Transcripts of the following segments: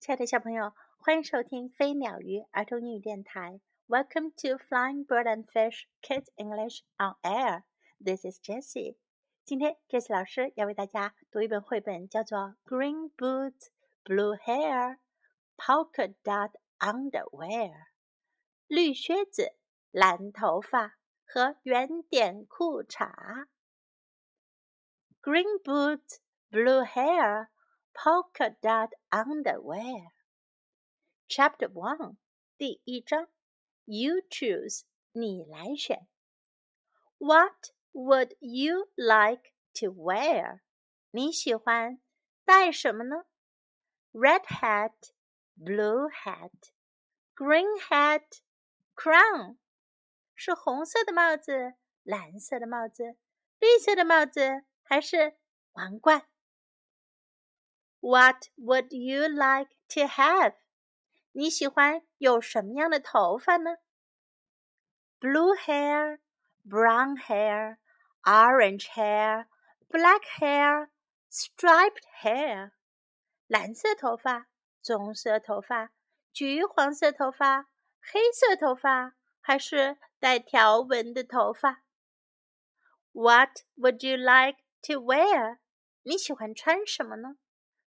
亲爱的小朋友，欢迎收听飞鸟鱼儿童英语电台。Welcome to Flying Bird and Fish Kids English on Air. This is Jessie. 今天，Jessie 老师要为大家读一本绘本，叫做《Green Boots, Blue Hair, Polka Dot Underwear》。绿靴子、蓝头发和圆点裤衩。Green boots, blue hair polka dot underwear. Chapter One，第一章，You choose，你来选。What would you like to wear？你喜欢戴什么呢？Red hat, blue hat, green hat, crown，是红色的帽子、蓝色的帽子、绿色的帽子，还是王冠 ？what would you like to have？你喜欢有什么样的头发呢？Blue hair, brown hair, orange hair, black hair, striped hair。蓝色头发、棕色头发、橘黄色头发、黑色头发，还是带条纹的头发？What would you like to wear？你喜欢穿什么呢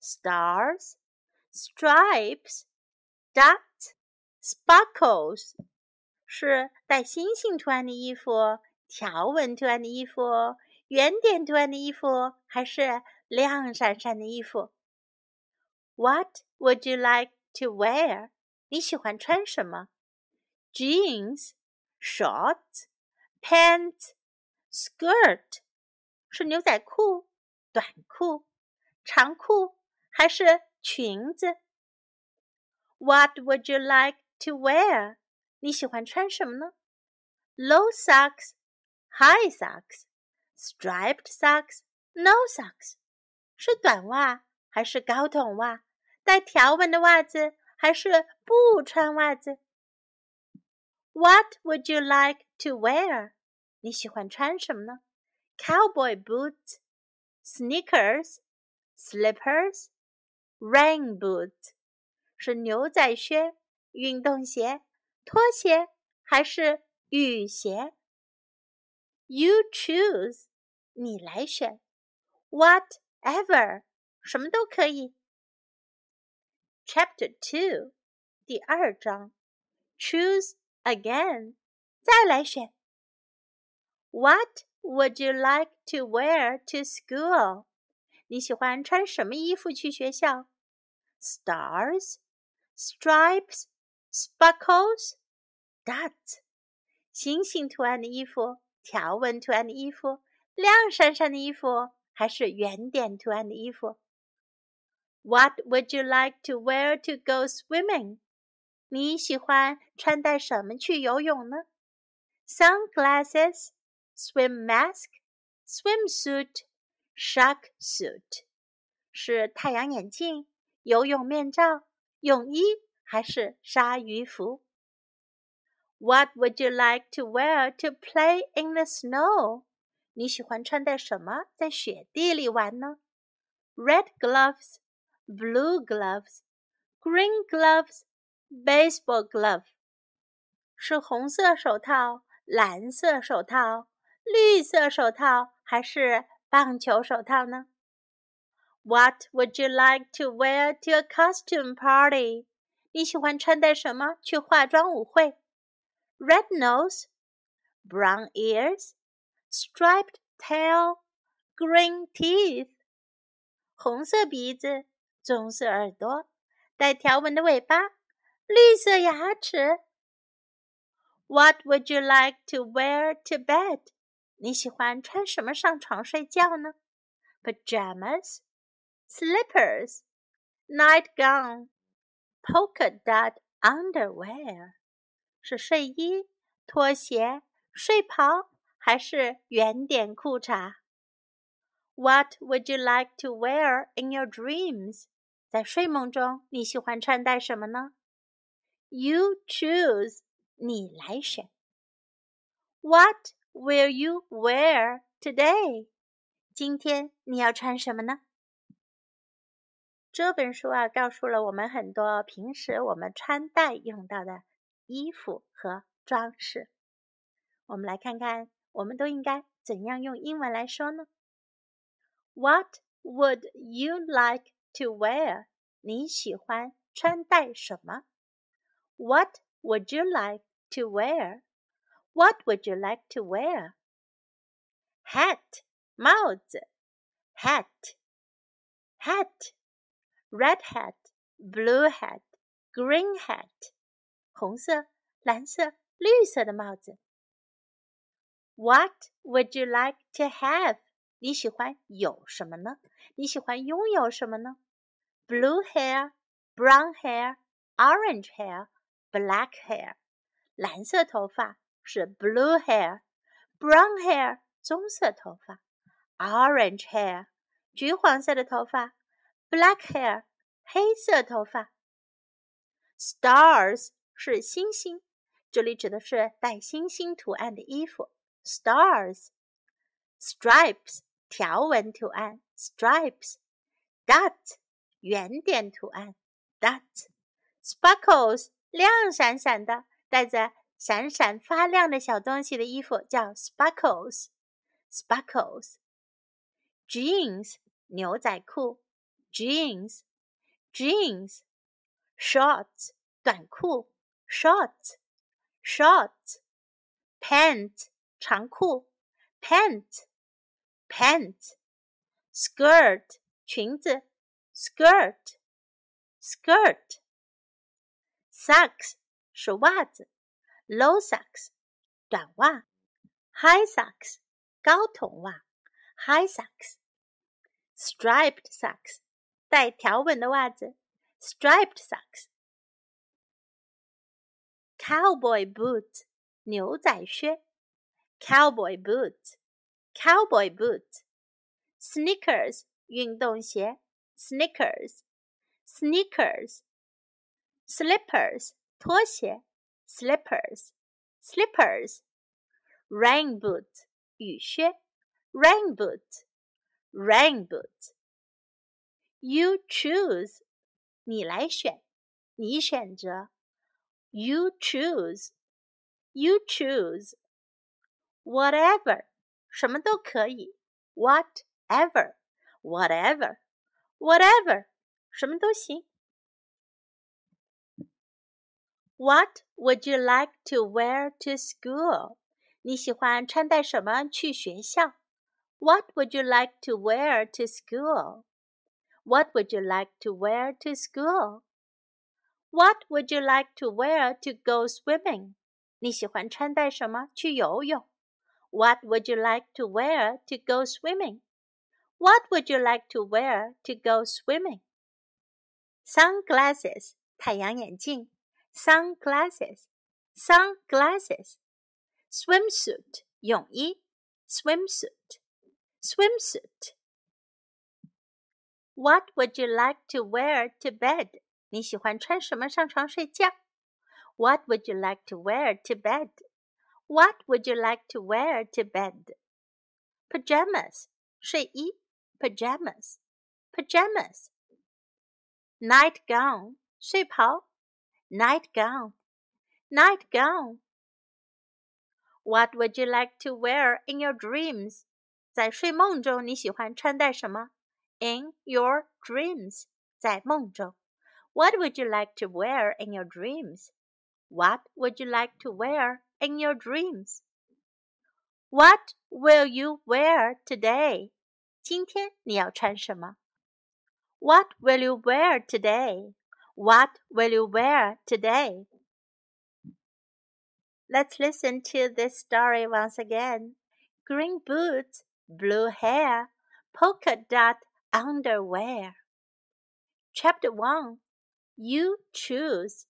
？stars, stripes, dots, sparkles，是带星星图案的衣服、条纹图案的衣服、圆点图案的衣服，还是亮闪闪的衣服？What would you like to wear？你喜欢穿什么？Jeans, shorts, pants, skirt，是牛仔裤、短裤、长裤 还是裙子？What would you like to wear？你喜欢穿什么呢？Low socks, high socks, striped socks, no socks。是短袜还是高筒袜？带条纹的袜子还是不穿袜子？What would you like to wear？你喜欢穿什么呢？Cowboy boots, sneakers, slippers。 Rain boots 是牛仔靴、运动鞋、拖鞋还是雨鞋？You choose，你来选。Whatever，什么都可以。Chapter Two，第二章，Choose again，再来选。What would you like to wear to school？你喜欢穿什么衣服去学校 ？stars, stripes, sparkles, dots，星星图案的衣服、条纹图案的衣服、亮闪闪的衣服，还是圆点图案的衣服？What would you like to wear to go swimming？你喜欢穿戴什么去游泳呢？Sunglasses, swim mask, swimsuit, shark suit，是太阳眼镜。 游泳面罩、泳衣还是鲨鱼服？What would you like to wear to play in the snow？你喜欢穿戴什么在雪地里玩呢？Red gloves, blue gloves, green gloves, baseball glove。是红色手套、蓝色手套、绿色手套还是棒球手套呢 ？What would you like to wear to a costume party? 你喜欢穿戴什么去化妆舞会？Red nose, brown ears, striped tail, green teeth. 红色鼻子，棕色耳朵，带条纹的尾巴，绿色牙齿。What would you like to wear to bed? 你喜欢穿什么上床睡觉呢？Pajamas slippers, nightgown, polka dot underwear，是睡衣、拖鞋、睡袍还是圆点裤衩？What would you like to wear in your dreams？在睡梦中，你喜欢穿戴什么呢？You choose，你来选。What will you wear today？今天你要穿什么呢？ 这本书啊，告诉了我们很多平时我们穿戴用到的衣服和装饰。我们来看看，我们都应该怎样用英文来说呢？What would you like to wear？你喜欢穿戴什么？What would you like to wear？What would you like to wear？Hat，帽子，hat，hat。red hat, blue hat, green hat，红色、蓝色、绿色的帽子。What would you like to have？你喜欢有什么呢？你喜欢拥有什么呢？Blue hair, brown hair, orange hair, black hair。蓝色头发是 blue hair，brown hair 棕色头发，orange hair 橘黄色的头发。 Black hair，黑色头发。Stars 是星星，这里指的是带星星图案的衣服。Stars。Stripes 条纹图案。Stripes。Dots 圆点图案。Dots。Sparkles 亮闪闪的，带着闪闪发亮的小东西的衣服叫 Sparkles。Sparkles。Jeans 牛仔裤。jeans, jeans, shorts 短裤 shorts, shorts, pants 长裤 pants, pants, skirt 裙子 skirt, skirt, socks 是袜子 low socks 短袜 high socks 高筒袜 high socks, striped socks 带条纹的袜子，striped socks。Cowboy boots，牛仔靴，cowboy boots，cowboy boots。Sneakers，运动鞋，sneakers，sneakers。Slippers，拖鞋，slippers，slippers。Rain boots，雨靴，rain boots，rain boots。 You choose，你来选，你选择。You choose，You choose。Whatever，什么都可以。Whatever，Whatever，Whatever，什么都行。What would you like to wear to school？你喜欢穿戴什么去学校？What would you like to wear to school？what would you like to wear to school? What would you like to wear to go swimming? 你喜欢穿戴什么去游泳？What would you like to wear to go swimming? What would you like to wear to go swimming? Sunglasses 太阳眼镜，sunglasses sunglasses swimsuit 泳衣，swimsuit swimsuit what would you like to wear to bed? 你喜欢穿什么上床睡觉？What would you like to wear to bed? What would you like to wear to bed? Pajamas 睡衣，pajamas pajamas. Nightgown 睡袍，nightgown nightgown. What would you like to wear in your dreams? 在睡梦中，你喜欢穿戴什么 ？in your dreams. 在梦中。What would you like to wear in your dreams? What would you like to wear in your dreams? What will you wear today? 今天你要穿什么？What will you wear today? What will you wear today? Let's listen to this story once again. Green boots, blue hair, polka dot underwear. Chapter 1 You choose.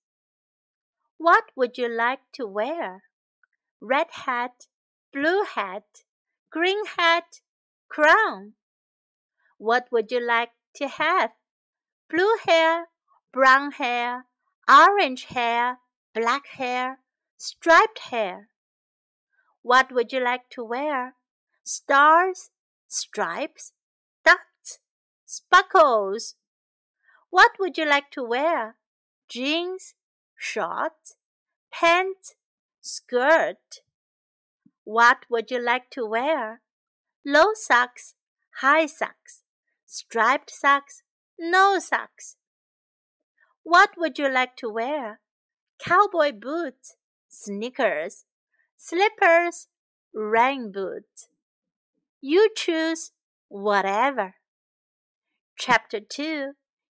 What would you like to wear? Red hat, blue hat, green hat, crown. What would you like to have? Blue hair, brown hair, orange hair, black hair, striped hair. What would you like to wear? Stars, stripes, sparkles. What would you like to wear? Jeans, shorts, pants, skirt. What would you like to wear? Low socks, high socks, striped socks, no socks. What would you like to wear? Cowboy boots, sneakers, slippers, rain boots. You choose whatever. Chapter 2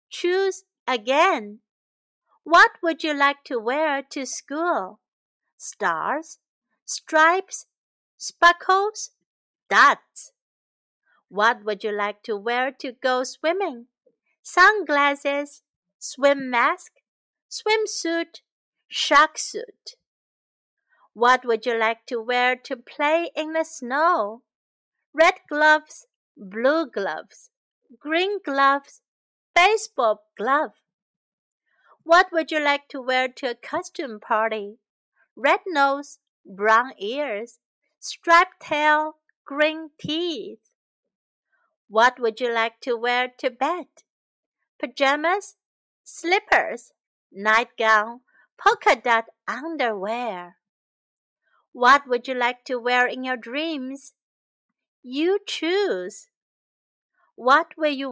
Choose again. What would you like to wear to school? Stars, stripes, sparkles, dots. What would you like to wear to go swimming? Sunglasses, swim mask, swimsuit, shark suit. What would you like to wear to play in the snow? Red gloves, blue gloves, green gloves, baseball glove. What would you like to wear to a costume party? Red nose, brown ears, striped tail, green teeth. What would you like to wear to bed? Pajamas, slippers, nightgown, polka dot underwear. What would you like to wear in your dreams? You choose. What were you?